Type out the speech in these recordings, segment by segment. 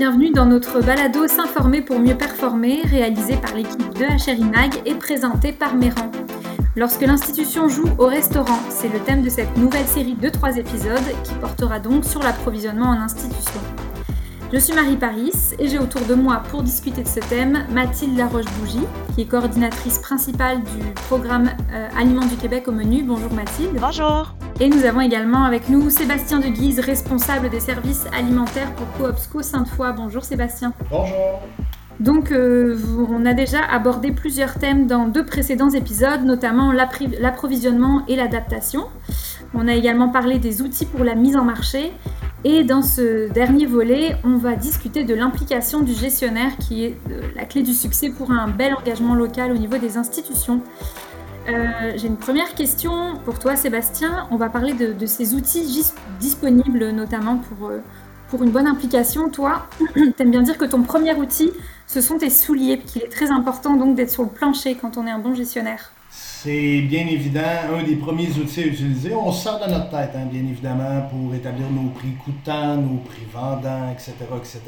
bienvenue dans notre balado S'informer pour mieux performer, réalisé par l'équipe de HRI Mag et présenté par Méran. Lorsque l'institution joue au restaurant, c'est le thème de cette nouvelle série de trois épisodes qui portera donc sur l'approvisionnement en institution. Je suis Marie Paris et j'ai autour de moi pour discuter de ce thème Mathilde Laroche-Bougie, qui est coordinatrice principale du programme euh, Aliments du Québec au menu. Bonjour Mathilde. Bonjour. Et nous avons également avec nous Sébastien de Guise, responsable des services alimentaires pour Coopsco Sainte-Foy. Bonjour Sébastien. Bonjour. Donc, euh, on a déjà abordé plusieurs thèmes dans deux précédents épisodes, notamment l'approvisionnement et l'adaptation. On a également parlé des outils pour la mise en marché et dans ce dernier volet, on va discuter de l'implication du gestionnaire qui est euh, la clé du succès pour un bel engagement local au niveau des institutions. Euh, j'ai une première question pour toi Sébastien. On va parler de, ces outils disponibles notamment pour, euh, pour une bonne implication. Toi, tu aimes bien dire que ton premier outil, ce sont tes souliers, qu'il est très important donc d'être sur le plancher quand on est un bon gestionnaire. C'est bien évident un des premiers outils à utiliser. On sort de notre tête, hein, bien évidemment, pour établir nos prix coûtants, nos prix vendants, etc. etc.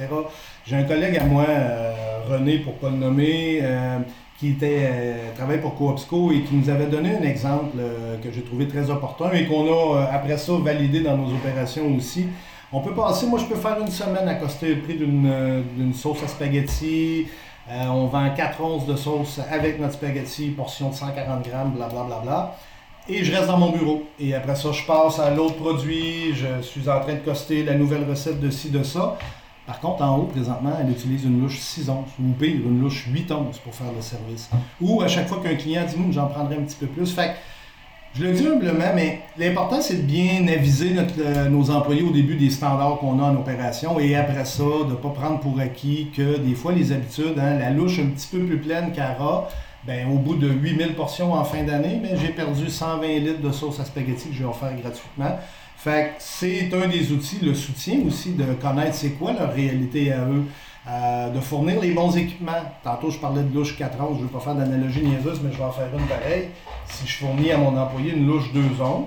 J'ai un collègue à moi, euh, René, pour ne pas le nommer, euh, qui était, euh, travaille pour Coopsco et qui nous avait donné un exemple que j'ai trouvé très opportun et qu'on a après ça validé dans nos opérations aussi. On peut passer, moi je peux faire une semaine à coster le prix d'une sauce à spaghetti, euh, on vend 4 onces de sauce avec notre spaghetti, portion de 140 grammes, blablabla. Bla, bla. Et je reste dans mon bureau. Et après ça, je passe à l'autre produit. Je suis en train de coster la nouvelle recette de ci, de ça. Par contre, en haut, présentement, elle utilise une louche 6 onces, ou pire, une louche 8 onces pour faire le service. Ou à chaque fois qu'un client dit, j'en prendrai un petit peu plus. Fait je le dis humblement, mais l'important, c'est de bien aviser euh, nos employés au début des standards qu'on a en opération et après ça, de ne pas prendre pour acquis que des fois, les habitudes, hein, la louche un petit peu plus pleine qu'Ara, ben, au bout de 8000 portions en fin d'année, ben, j'ai perdu 120 litres de sauce à spaghetti que j'ai offert gratuitement. Fait c'est un des outils, le soutien aussi de connaître c'est quoi leur réalité à eux. Euh, de fournir les bons équipements. Tantôt, je parlais de louche 4 onces, je ne vais pas faire d'analogie niaiseuse, mais je vais en faire une pareille. Si je fournis à mon employé une louche 2 onces,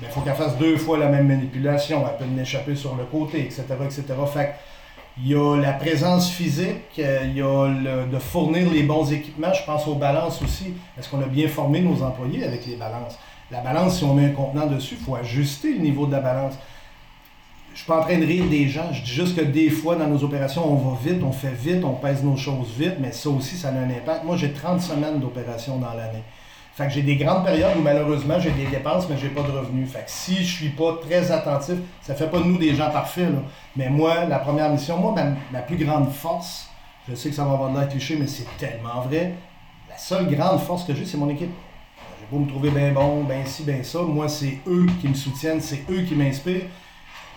il faut qu'elle fasse deux fois la même manipulation, elle peut l'échapper sur le côté, etc. etc. Il y a la présence physique, euh, il y a de fournir les bons équipements. Je pense aux balances aussi. Est-ce qu'on a bien formé nos employés avec les balances? La balance, si on met un contenant dessus, il faut ajuster le niveau de la balance je suis pas en train de rire des gens. Je dis juste que des fois, dans nos opérations, on va vite, on fait vite, on pèse nos choses vite, mais ça aussi, ça a un impact. Moi, j'ai 30 semaines d'opération dans l'année. Fait que j'ai des grandes périodes où malheureusement j'ai des dépenses, mais j'ai pas de revenus. Fait que si je suis pas très attentif, ça fait pas de nous des gens parfaits. Mais moi, la première mission, moi, ma, plus grande force, je sais que ça va avoir de l'air cliché, mais c'est tellement vrai. La seule grande force que j'ai, c'est mon équipe. J'ai beau me trouver bien bon, bien ci, bien ça. Moi, c'est eux qui me soutiennent, c'est eux qui m'inspirent.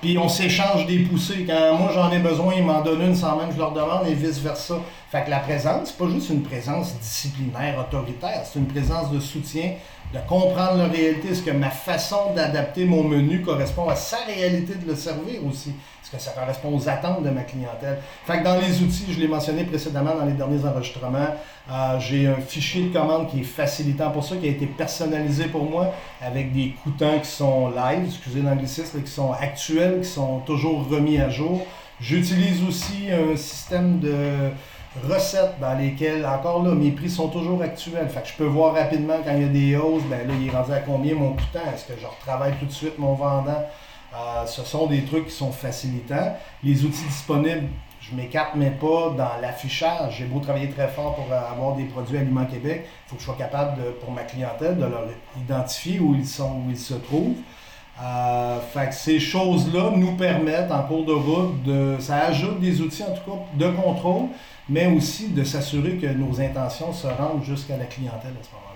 Puis on s'échange des poussées. Quand moi j'en ai besoin, ils m'en donnent une sans même que je leur demande et vice-versa. Fait que la présence, c'est pas juste une présence disciplinaire, autoritaire, c'est une présence de soutien, de comprendre la réalité. Est-ce que ma façon d'adapter mon menu correspond à sa réalité de le servir aussi? Ça correspond aux attentes de ma clientèle? Fait que dans les outils, je l'ai mentionné précédemment dans les derniers enregistrements, euh, j'ai un fichier de commande qui est facilitant pour ça, qui a été personnalisé pour moi avec des coutants qui sont live, excusez l'anglicisme, qui sont actuels, qui sont toujours remis à jour. J'utilise aussi un système de recettes dans lesquelles, encore là, mes prix sont toujours actuels. Fait que je peux voir rapidement quand il y a des hausses, ben là, il est rendu à combien mon coûtant, est-ce que je retravaille tout de suite mon vendant? Euh, ce sont des trucs qui sont facilitants. Les outils disponibles, je m'écarte mais pas dans l'affichage. J'ai beau travailler très fort pour avoir des produits Aliments Québec, il faut que je sois capable, pour ma clientèle, de leur identifier où ils sont, où ils se trouvent. Euh, fait que ces choses-là nous permettent en cours de route de. Ça ajoute des outils en tout cas de contrôle, mais aussi de s'assurer que nos intentions se rendent jusqu'à la clientèle à ce moment-là.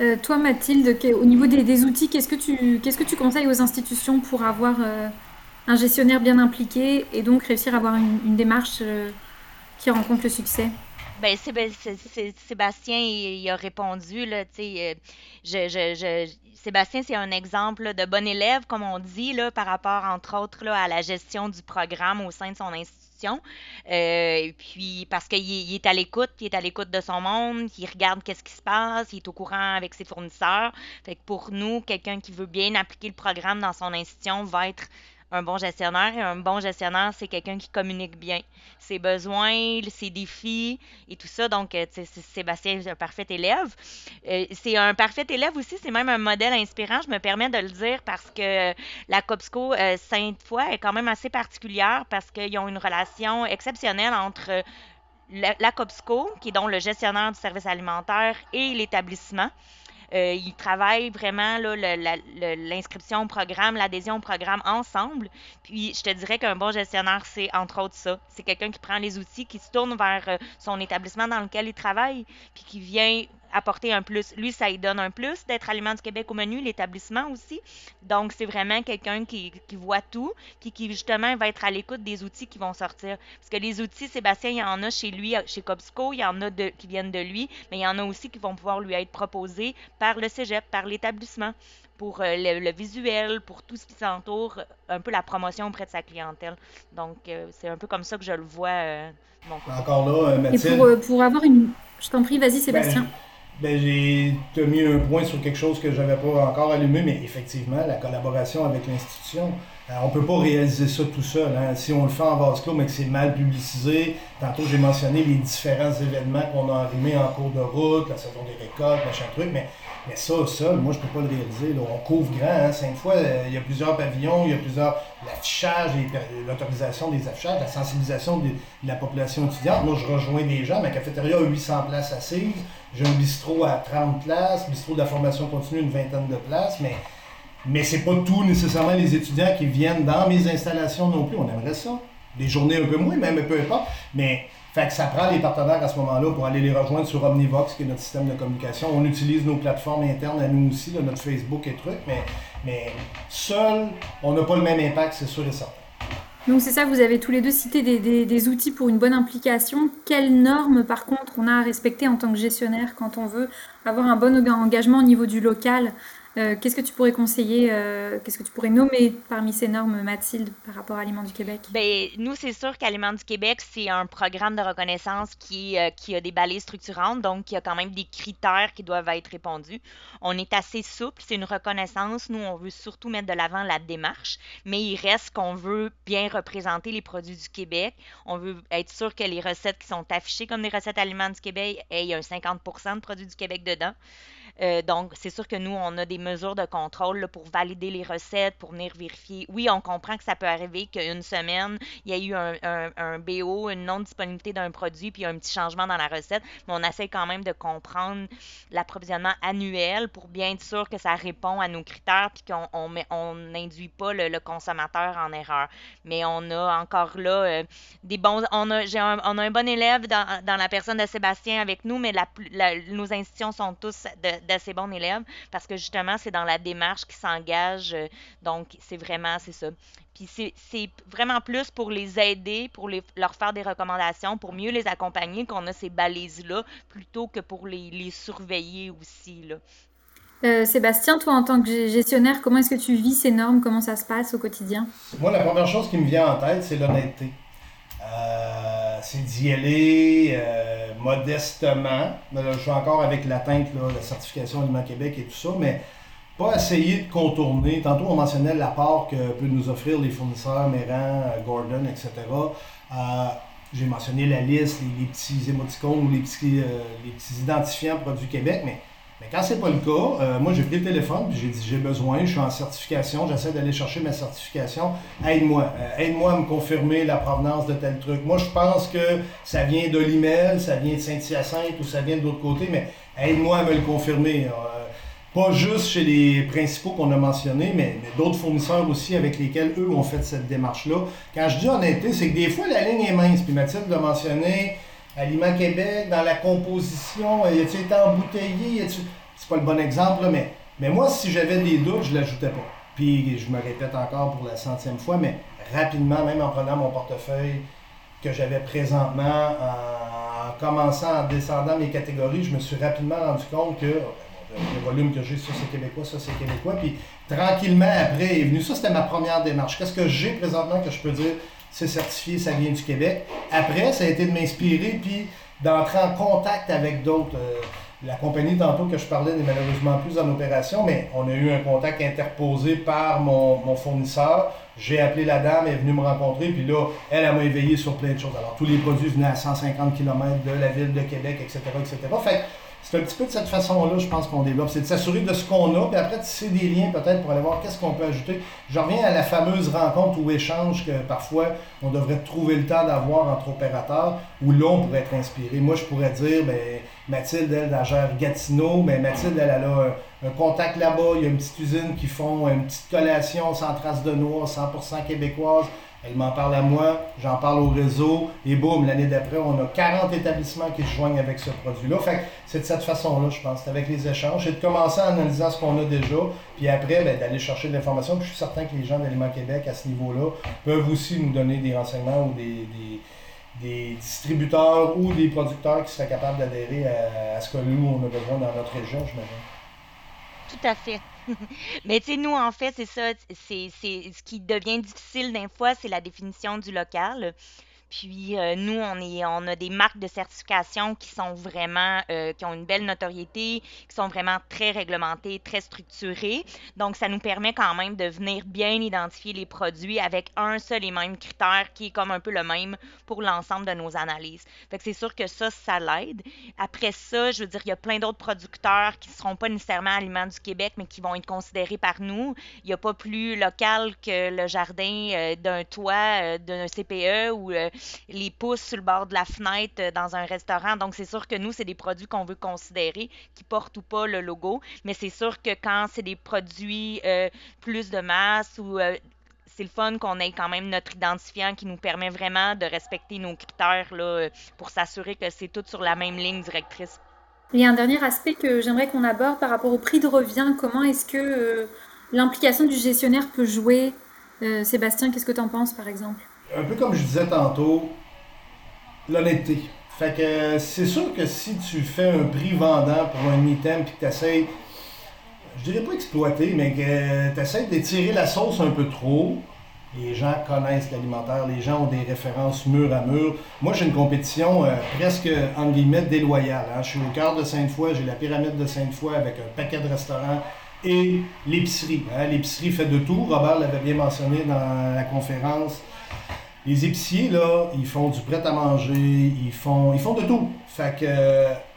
Euh, toi, Mathilde, au niveau des, outils, qu'est-ce que, tu, qu'est-ce que tu conseilles aux institutions pour avoir euh, un gestionnaire bien impliqué et donc réussir à avoir une, démarche euh, qui rencontre le succès? Ben, Sébastien, il, a répondu, là, Sébastien, c'est un exemple de bon élève, comme on dit, là, par rapport, entre autres, là, à la gestion du programme au sein de son institution euh, puis parce qu'il est à l'écoute, il est à l'écoute de son monde, il regarde qu'est-ce qui se passe, il est au courant avec ses fournisseurs. Fait que pour nous, quelqu'un qui veut bien appliquer le programme dans son institution va être un bon gestionnaire. un bon gestionnaire, c'est quelqu'un qui communique bien ses besoins, ses défis et tout ça. Donc, euh, Sébastien est un parfait élève. Euh, c'est un parfait élève aussi, c'est même un modèle inspirant. Je me permets de le dire parce que la COPSCO Sainte-Foy est quand même assez particulière parce qu'ils ont une relation exceptionnelle entre la, COPSCO, qui est donc le gestionnaire du service alimentaire, et l'établissement. Euh, ils travaillent vraiment l'inscription au programme, l'adhésion au programme ensemble. Puis je te dirais qu'un bon gestionnaire, c'est entre autres ça. C'est quelqu'un qui prend les outils, qui se tourne vers euh, son établissement dans lequel il travaille, puis qui vient apporter un plus. Lui, ça lui donne un plus d'être Aliment du Québec au menu, l'établissement aussi. Donc, c'est vraiment quelqu'un qui, voit tout, puis qui justement va être à l'écoute des outils qui vont sortir. Parce que les outils, Sébastien, il y en a chez lui, chez Cobsco, il y en a de, qui viennent de lui, mais il y en a aussi qui vont pouvoir lui être proposés par le cégep, par l'établissement pour euh, le, visuel, pour tout ce qui s'entoure, un peu la promotion auprès de sa clientèle. Donc, euh, c'est un peu comme ça que je le vois. Euh, Encore là, Mathilde. Et pour, pour avoir une. Je t'en prie, vas-y, Sébastien. Ben, ben, j'ai mis un point sur quelque chose que j'avais pas encore allumé, mais effectivement, la collaboration avec l'institution. Euh, on ne peut pas réaliser ça tout seul. Hein. Si on le fait en vase mais que c'est mal publicisé, tantôt j'ai mentionné les différents événements qu'on a arrimés en cours de route, la saison des récoltes, machin truc, mais, mais ça, seul, moi, je ne peux pas le réaliser. On couvre grand, hein. cinq fois, euh, il y a plusieurs pavillons, il y a plusieurs. L'affichage, l'autorisation des affichages, la sensibilisation de, la population étudiante. Moi, je rejoins des gens. Ma cafétéria a 800 places assises. J'ai un bistrot à 30 places, bistrot de la formation continue, une vingtaine de places, mais mais c'est pas tout nécessairement les étudiants qui viennent dans mes installations non plus. On aimerait ça. Des journées un peu moins, même peu importe. Mais fait que ça prend les partenaires à ce moment-là pour aller les rejoindre sur Omnivox, qui est notre système de communication. On utilise nos plateformes internes à nous aussi, notre Facebook et trucs, mais, mais seul, on n'a pas le même impact, c'est sûr et certain. Donc c'est ça, vous avez tous les deux cité des, des, outils pour une bonne implication. Quelles normes par contre on a à respecter en tant que gestionnaire quand on veut avoir un bon engagement au niveau du local euh, qu'est-ce que tu pourrais conseiller, euh, qu'est-ce que tu pourrais nommer parmi ces normes, Mathilde, par rapport à Aliments du Québec? Bien, nous, c'est sûr qu'Aliments du Québec, c'est un programme de reconnaissance qui, euh, a des balais structurantes, donc il y a quand même des critères qui doivent être répondus. On est assez souple, c'est une reconnaissance. Nous, on veut surtout mettre de l'avant la démarche, mais il reste qu'on veut bien représenter les produits du Québec. On veut être sûr que les recettes qui sont affichées comme des recettes Aliments du Québec aient un 50% de produits du Québec dedans. Euh, donc, c'est sûr que nous, on a des mesures de contrôle pour valider les recettes, pour venir vérifier. Oui, on comprend que ça peut arriver qu'une semaine, il y a eu un, BO, une non-disponibilité d'un produit, puis un petit changement dans la recette, mais on essaie quand même de comprendre l'approvisionnement annuel pour bien être sûr que ça répond à nos critères, puis qu'on n'induit on pas le, consommateur en erreur. Mais on a encore là euh, des bons... On a, un, on a un bon élève dans, dans, la personne de Sébastien avec nous, mais la, nos institutions sont tous de, d'assez bons élèves parce que justement, c'est dans la démarche qui s'engage. Euh, donc, c'est vraiment, c'est ça. Puis c'est vraiment plus pour les aider, pour les, leur faire des recommandations, pour mieux les accompagner qu'on a ces balises-là, plutôt que pour les, les surveiller aussi. Là. Euh, Sébastien, toi en tant que gestionnaire, comment est-ce que tu vis ces normes? Comment ça se passe au quotidien? Moi, la première chose qui me vient en tête, c'est l'honnêteté. Euh, c'est d'y aller euh, modestement. je suis encore avec l'atteinte, la certification Aliment Québec et tout ça, mais pas essayer de contourner. Tantôt, on mentionnait l'apport que peuvent nous offrir les fournisseurs, Méran, euh, Gordon, etc. J'ai mentionné la liste, les, petits émoticônes ou les petits, les petits identifiants produits Québec, mais mais quand c'est pas le cas, euh, moi j'ai pris le téléphone et j'ai dit j'ai besoin, je suis en certification, j'essaie d'aller chercher ma certification. Aide-moi, euh, aide-moi à me confirmer la provenance de tel truc. Moi je pense que ça vient de l'email, ça vient de Saint-Hyacinthe ou ça vient de l'autre côté, mais aide-moi à me le confirmer. Euh, pas juste chez les principaux qu'on a mentionnés, mais, d'autres fournisseurs aussi avec lesquels eux ont fait cette démarche-là. Quand je dis honnêteté, c'est que des fois la ligne est mince, puis Mathilde l'a mentionné. Aliment Québec, dans la composition, y a-t-il été embouteillé? C'est pas le bon exemple, mais, mais moi, si j'avais des doutes, je l'ajoutais pas. Puis je me répète encore pour la centième fois, mais rapidement, même en prenant mon portefeuille que j'avais présentement, en commençant, en descendant mes catégories, je me suis rapidement rendu compte que oh, ben, le volume que j'ai, ça c'est québécois, ça c'est québécois. Puis tranquillement après est venu. Ça, c'était ma première démarche. Qu'est-ce que j'ai présentement que je peux dire? C'est certifié, ça vient du Québec. Après, ça a été de m'inspirer puis d'entrer en contact avec d'autres. Euh, la compagnie tantôt que je parlais n'est malheureusement plus en opération, mais on a eu un contact interposé par mon, mon fournisseur. J'ai appelé la dame, elle est venue me rencontrer, puis là, elle, elle m'a éveillé sur plein de choses. Alors, tous les produits venaient à 150 km de la ville de Québec, etc., etc. Fait c'est un petit peu de cette façon-là, je pense, qu'on développe. C'est de s'assurer de ce qu'on a, puis après, de tisser des liens peut-être pour aller voir qu'est-ce qu'on peut ajouter. Je reviens à la fameuse rencontre ou échange que parfois on devrait trouver le temps d'avoir entre opérateurs, où là, on pourrait être inspiré. Moi, je pourrais dire, ben, Mathilde, elle, elle gère Gatineau. Ben, Mathilde, elle, elle a un, contact là-bas. Il y a une petite usine qui font une petite collation sans trace de noix, 100% québécoise. Elle m'en parle à moi, j'en parle au réseau, et boum, l'année d'après, on a 40 établissements qui se joignent avec ce produit-là. Fait c'est de cette façon-là, je pense, c'est avec les échanges. C'est de commencer en analysant ce qu'on a déjà, puis après, ben, d'aller chercher de l'information. je suis certain que les gens d'Aliment Québec, à ce niveau-là, peuvent aussi nous donner des renseignements ou des, distributeurs ou des producteurs qui seraient capables d'adhérer à, à, ce que nous, on a besoin dans notre région, je j'imagine. Tout à fait. Mais tu sais, nous, en fait, c'est ça. C'est, ce qui devient difficile d'un fois, c'est la définition du local. Puis euh, nous, on, est, on a des marques de certification qui sont vraiment, euh, qui ont une belle notoriété, qui sont vraiment très réglementées, très structurées. Donc, ça nous permet quand même de venir bien identifier les produits avec un seul et même critère qui est comme un peu le même pour l'ensemble de nos analyses. Fait que c'est sûr que ça, ça l'aide. Après ça, je veux dire, il y a plein d'autres producteurs qui ne seront pas nécessairement aliments du Québec, mais qui vont être considérés par nous. Il n'y a pas plus local que le jardin euh, d'un toit d'un CPE ou les pouces sur le bord de la fenêtre euh, dans un restaurant. Donc, c'est sûr que nous, c'est des produits qu'on veut considérer, qui portent ou pas le logo. Mais c'est sûr que quand c'est des produits euh, plus de masse ou euh, c'est le fun qu'on ait quand même notre identifiant qui nous permet vraiment de respecter nos critères pour s'assurer que c'est tout sur la même ligne directrice. Il y a un dernier aspect que j'aimerais qu'on aborde par rapport au prix de revient. Comment est-ce que l'implication du gestionnaire peut jouer? Sébastien, qu'est-ce que tu en penses par exemple? Un peu comme je disais tantôt, l'honnêteté. Fait que c'est sûr que si tu fais un prix vendant pour un item puis que tu essaies, je dirais pas exploiter, mais que tu essaies d'étirer la sauce un peu trop, les gens connaissent l'alimentaire, les gens ont des références mur à mur. Moi, j'ai une compétition euh, presque, en guillemets, déloyale. Hein. Je suis au cœur de Sainte-Foy, j'ai la pyramide de Sainte-Foy avec un paquet de restaurants et l'épicerie. Hein. L'épicerie fait de tout. Robert l'avait bien mentionné dans la conférence. Les épiciers, là, ils font du prêt à manger, ils font, ils font de tout. Fait que.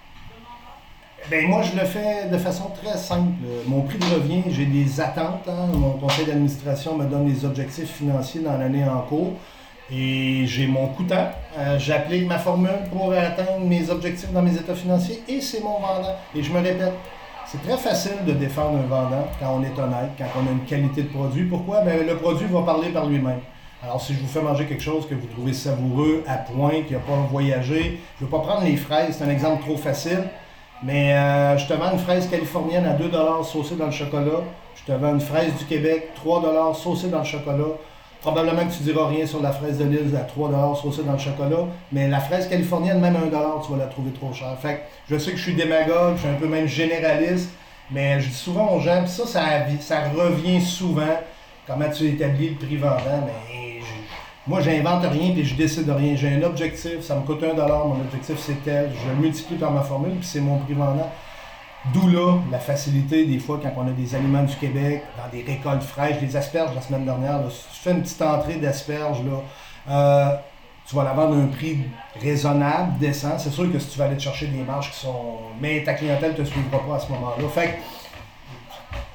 Ben moi, je le fais de façon très simple. Mon prix de revient, j'ai des attentes. Hein. Mon conseil d'administration me donne des objectifs financiers dans l'année en cours. Et j'ai mon coûtant. Euh, J'applique ma formule pour atteindre mes objectifs dans mes états financiers et c'est mon vendant. Et je me répète, c'est très facile de défendre un vendant quand on est honnête, quand on a une qualité de produit. Pourquoi? Ben, le produit va parler par lui-même. Alors, si je vous fais manger quelque chose que vous trouvez savoureux, à point, qui n'a pas voyagé, je ne vais pas prendre les fraises, c'est un exemple trop facile, mais euh, je te vends une fraise californienne à 2 saucée dans le chocolat. Je te vends une fraise du Québec, 3 saucée dans le chocolat. Probablement que tu ne diras rien sur la fraise de l'île à 3 saucée dans le chocolat, mais la fraise californienne, même à 1 tu vas la trouver trop chère. Fait je sais que je suis démagogue, je suis un peu même généraliste, mais je dis souvent aux gens, ça, ça, ça revient souvent, comment tu établis le prix vendant, mais moi, j'invente rien et je décide de rien. J'ai un objectif, ça me coûte un dollar, mon objectif c'est tel, je le multiplie par ma formule, puis c'est mon prix vendant. D'où là la facilité, des fois, quand on a des aliments du Québec, dans des récoltes fraîches, des asperges la semaine dernière, si tu fais une petite entrée d'asperges, là, euh, tu vas la vendre à un prix raisonnable, décent. C'est sûr que si tu vas aller te chercher des marges qui sont. Mais ta clientèle ne te suivra pas à ce moment-là. Fait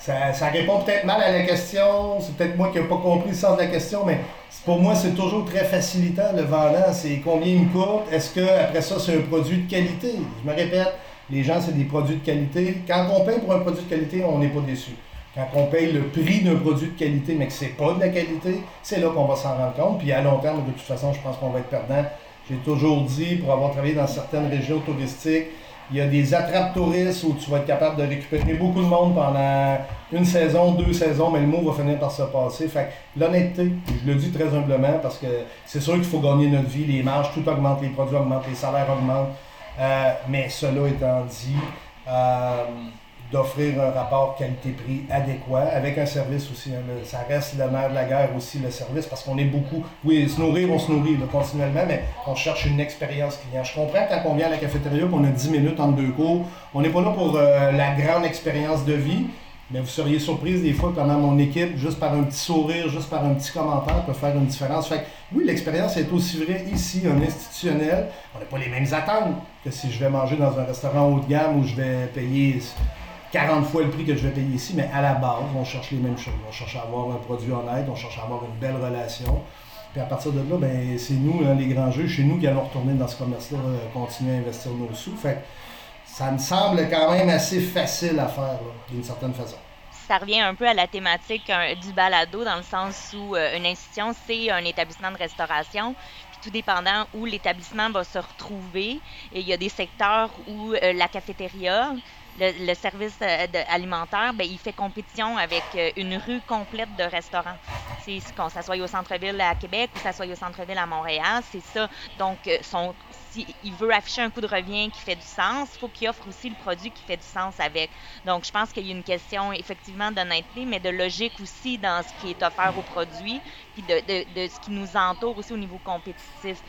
ça, ça répond peut-être mal à la question. C'est peut-être moi qui n'ai pas compris le sens de la question, mais pour moi, c'est toujours très facilitant le vendant. C'est combien il me coûte? Est-ce que après ça, c'est un produit de qualité? Je me répète, les gens, c'est des produits de qualité. Quand on paye pour un produit de qualité, on n'est pas déçu. Quand on paye le prix d'un produit de qualité, mais que c'est pas de la qualité, c'est là qu'on va s'en rendre compte. Puis à long terme, de toute façon, je pense qu'on va être perdant. J'ai toujours dit, pour avoir travaillé dans certaines régions touristiques, il y a des attrapes touristes où tu vas être capable de récupérer beaucoup de monde pendant une saison, deux saisons, mais le mot va finir par se passer. Fait l'honnêteté, je le dis très humblement parce que c'est sûr qu'il faut gagner notre vie, les marges, tout augmente, les produits augmentent, les salaires augmentent. Euh, mais cela étant dit, euh, d'offrir un rapport qualité-prix adéquat avec un service aussi. Hein. ça reste le nerf de la guerre aussi, le service, parce qu'on est beaucoup. Oui, se nourrir, on se nourrit continuellement, mais on cherche une expérience client. Je comprends quand on vient à la cafétéria qu'on a 10 minutes entre deux cours. On n'est pas là pour euh, la grande expérience de vie, mais vous seriez surprise des fois comment mon équipe, juste par un petit sourire, juste par un petit commentaire, peut faire une différence. Fait oui, l'expérience est aussi vraie ici, un institutionnel. On n'a pas les mêmes attentes que si je vais manger dans un restaurant haut de gamme où je vais payer 40 fois le prix que je vais payer ici, mais à la base, on cherche les mêmes choses. On cherche à avoir un produit honnête, on cherche à avoir une belle relation. Puis à partir de là, ben, c'est nous, hein, les grands jeux, chez nous, qui allons retourner dans ce commerce-là, euh, continuer à investir nos sous. Fait ça me semble quand même assez facile à faire, d'une certaine façon ça revient un peu à la thématique du balado, dans le sens où euh, une institution, c'est un établissement de restauration. Puis tout dépendant où l'établissement va se retrouver, et il y a des secteurs où euh, la cafétéria, le, service euh, alimentaire, ben, il fait compétition avec euh, une rue complète de restaurants. C'est qu'on s'assoie au centre-ville à Québec ou s'assoie au centre-ville à Montréal, c'est ça. Donc, euh, s'il veut afficher un coût de revient qui fait du sens, il faut qu'il offre aussi le produit qui fait du sens avec. Donc, je pense qu'il y a une question effectivement d'honnêteté, mais de logique aussi dans ce qui est offert au produit, puis de ce qui nous entoure aussi au niveau compétitif.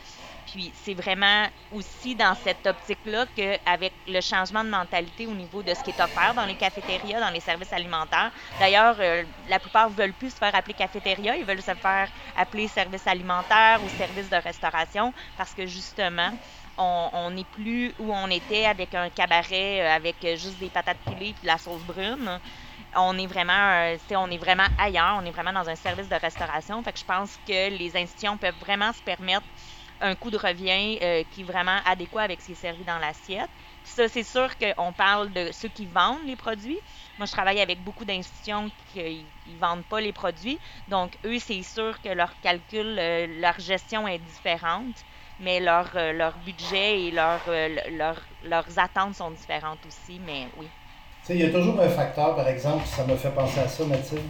Puis c'est vraiment aussi dans cette optique-là qu'avec le changement de mentalité au niveau de ce qui est offert dans les cafétérias, dans les services alimentaires, d'ailleurs, euh, la plupart ne veulent plus se faire appeler cafétéria, ils veulent se faire appeler service alimentaire ou service de restauration parce que justement, on n'est plus où on était avec un cabaret euh, avec juste des patates pilées et de la sauce brune. On est vraiment euh, on est vraiment ailleurs, on est vraiment dans un service de restauration. Fait que je pense que les institutions peuvent vraiment se permettre un coût de revient euh, qui est vraiment adéquat avec ce qui est servi dans l'assiette. Ça, c'est sûr qu'on parle de ceux qui vendent les produits. Moi, je travaille avec beaucoup d'institutions qui ne vendent pas les produits. Donc, eux, c'est sûr que leur calcul, euh, leur gestion est différente, mais leur, euh, leur budget et leur, leurs attentes sont différentes aussi. Mais oui. il y a toujours un facteur, par exemple, ça me fait penser à ça, Mathilde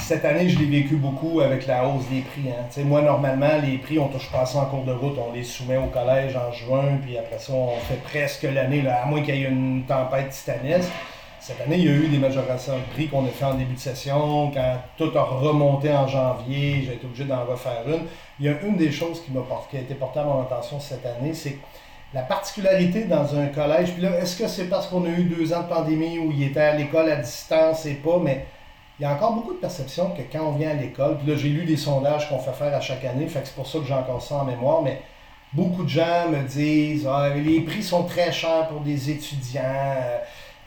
cette année, je l'ai vécu beaucoup avec la hausse des prix. Hein. Moi, normalement, les prix, on touche pas ça en cours de route. On les soumet au collège en juin, puis après ça, on fait presque l'année, à moins qu'il y ait une tempête titanesque. Cette année, il y a eu des majorations de prix qu'on a fait en début de session. Quand tout a remonté en janvier, j'ai été obligé d'en refaire une. Il y a une des choses qui, m'a qui a été portée à mon attention cette année, c'est la particularité dans un collège. Puis là, est-ce que c'est parce qu'on a eu deux ans de pandémie où il était à l'école à distance et pas, mais il y a encore beaucoup de perceptions que quand on vient à l'école, puis là j'ai lu des sondages qu'on fait faire à chaque année, fait que c'est pour ça que j'ai encore ça en mémoire, mais beaucoup de gens me disent ah, les prix sont très chers pour des étudiants. Euh,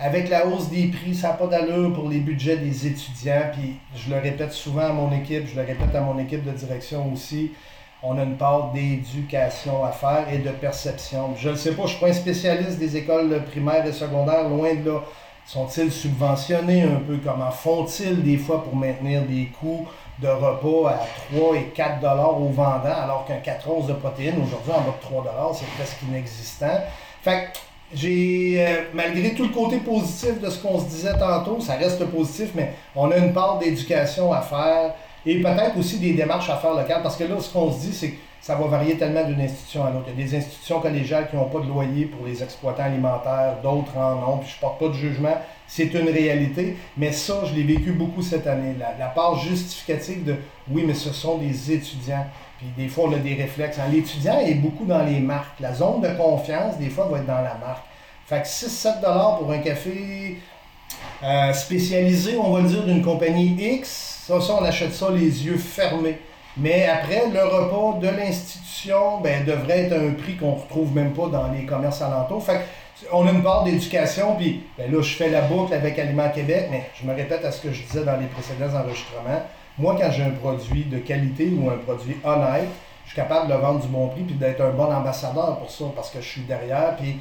avec la hausse des prix, ça n'a pas d'allure pour les budgets des étudiants. Puis je le répète souvent à mon équipe, je le répète à mon équipe de direction aussi. On a une part d'éducation à faire et de perception. Je ne sais pas, je ne suis pas un spécialiste des écoles primaires et secondaires, loin de là. Sont-ils subventionnés un peu? Comment font-ils des fois pour maintenir des coûts de repas à 3 et 4 dollars au vendant, alors qu'un 4 onces de protéines, aujourd'hui, en bas de 3 dollars, c'est presque inexistant? Fait j'ai, euh, malgré tout le côté positif de ce qu'on se disait tantôt, ça reste positif, mais on a une part d'éducation à faire et peut-être aussi des démarches à faire locales, parce que là, ce qu'on se dit, c'est que ça va varier tellement d'une institution à l'autre. Il y a des institutions collégiales qui n'ont pas de loyer pour les exploitants alimentaires, d'autres en ont, puis je ne porte pas de jugement, c'est une réalité. Mais ça, je l'ai vécu beaucoup cette année. La, part justificative de oui, mais ce sont des étudiants. Puis des fois, on a des réflexes. Hein, l'étudiant est beaucoup dans les marques. La zone de confiance, des fois, va être dans la marque. Fait que 6-7 pour un café euh, spécialisé, on va dire, d'une compagnie X, ça, ça, on achète ça les yeux fermés. Mais après, le repas de l'institution ben, devrait être un prix qu'on ne retrouve même pas dans les commerces alentours. Fait on a une part d'éducation, puis ben là, je fais la boucle avec Aliments Québec, mais je me répète à ce que je disais dans les précédents enregistrements. Moi, quand j'ai un produit de qualité ou un produit honnête, je suis capable de le vendre du bon prix puis d'être un bon ambassadeur pour ça parce que je suis derrière. Puis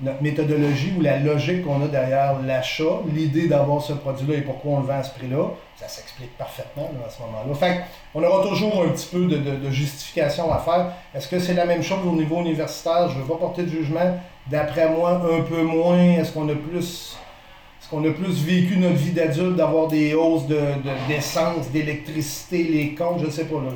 notre méthodologie ou la logique qu'on a derrière l'achat, l'idée d'avoir ce produit-là et pourquoi on le vend à ce prix-là, ça s'explique parfaitement à ce moment-là. Fait on aura toujours un petit peu de, justification à faire. Est-ce que c'est la même chose au niveau universitaire? Je ne veux pas porter de jugement. D'après moi, un peu moins. Est-ce qu'on a plus. Est-ce qu'on a plus vécu notre vie d'adulte d'avoir des hausses d'essence, d'électricité, les comptes? Je ne sais pas. Là,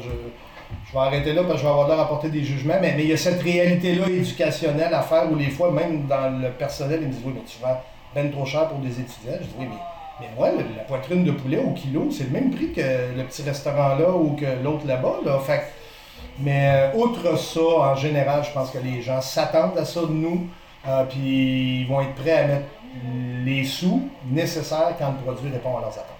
vais arrêter là parce que je vais avoir l'air à porter des jugements, mais, il y a cette réalité-là éducationnelle à faire où les fois, même dans le personnel, ils me disent Oui, mais tu vends ben trop cher pour des étudiants. Je dis, oui, mais, mais la poitrine de poulet au kilo, c'est le même prix que le petit restaurant là ou que l'autre là-bas. Là. Fait, mais outre euh, ça, en général, je pense que les gens s'attendent à ça de nous. Euh, puis ils vont être prêts à mettre les sous nécessaires quand le produit répond à leurs attentes.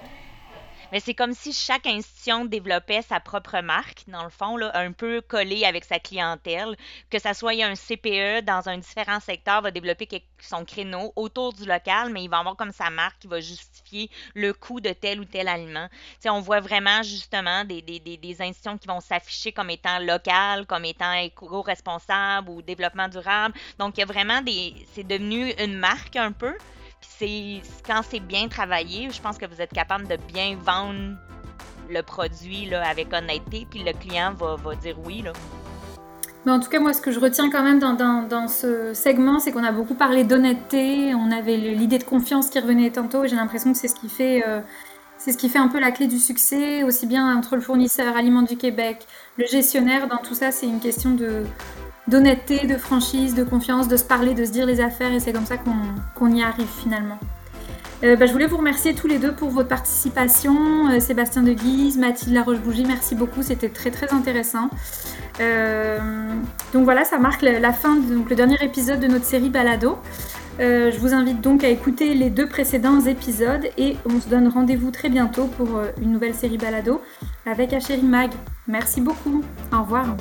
Mais c'est comme si chaque institution développait sa propre marque, dans le fond, là, un peu collée avec sa clientèle. Que ça soit un CPE dans un différent secteur va développer son créneau autour du local, mais il va avoir comme sa marque qui va justifier le coût de tel ou tel aliment. sais, on voit vraiment justement des, des, des, institutions qui vont s'afficher comme étant locales, comme étant éco-responsables ou développement durable. Donc, il y a vraiment des. C'est devenu une marque un peu c'est quand c'est bien travaillé, je pense que vous êtes capable de bien vendre le produit là, avec honnêteté, puis le client va, va dire oui. Là. Mais en tout cas, moi, ce que je retiens quand même dans, dans, dans ce segment, c'est qu'on a beaucoup parlé d'honnêteté, on avait l'idée de confiance qui revenait tantôt, et j'ai l'impression que c'est ce qui fait... Euh, c'est ce qui fait un peu la clé du succès, aussi bien entre le fournisseur Aliments du Québec, le gestionnaire, dans tout ça, c'est une question de, d'honnêteté, de franchise, de confiance, de se parler, de se dire les affaires et c'est comme ça qu'on y arrive finalement. Euh, bah, je voulais vous remercier tous les deux pour votre participation. Euh, Sébastien de Guise, Mathilde Laroche-Bougie, merci beaucoup, c'était très très intéressant. Euh, donc voilà, ça marque la fin, donc le dernier épisode de notre série Balado. je vous invite donc à écouter les deux précédents épisodes et on se donne rendez-vous très bientôt pour une nouvelle série Balado avec Achérie Mag. Merci beaucoup, au revoir.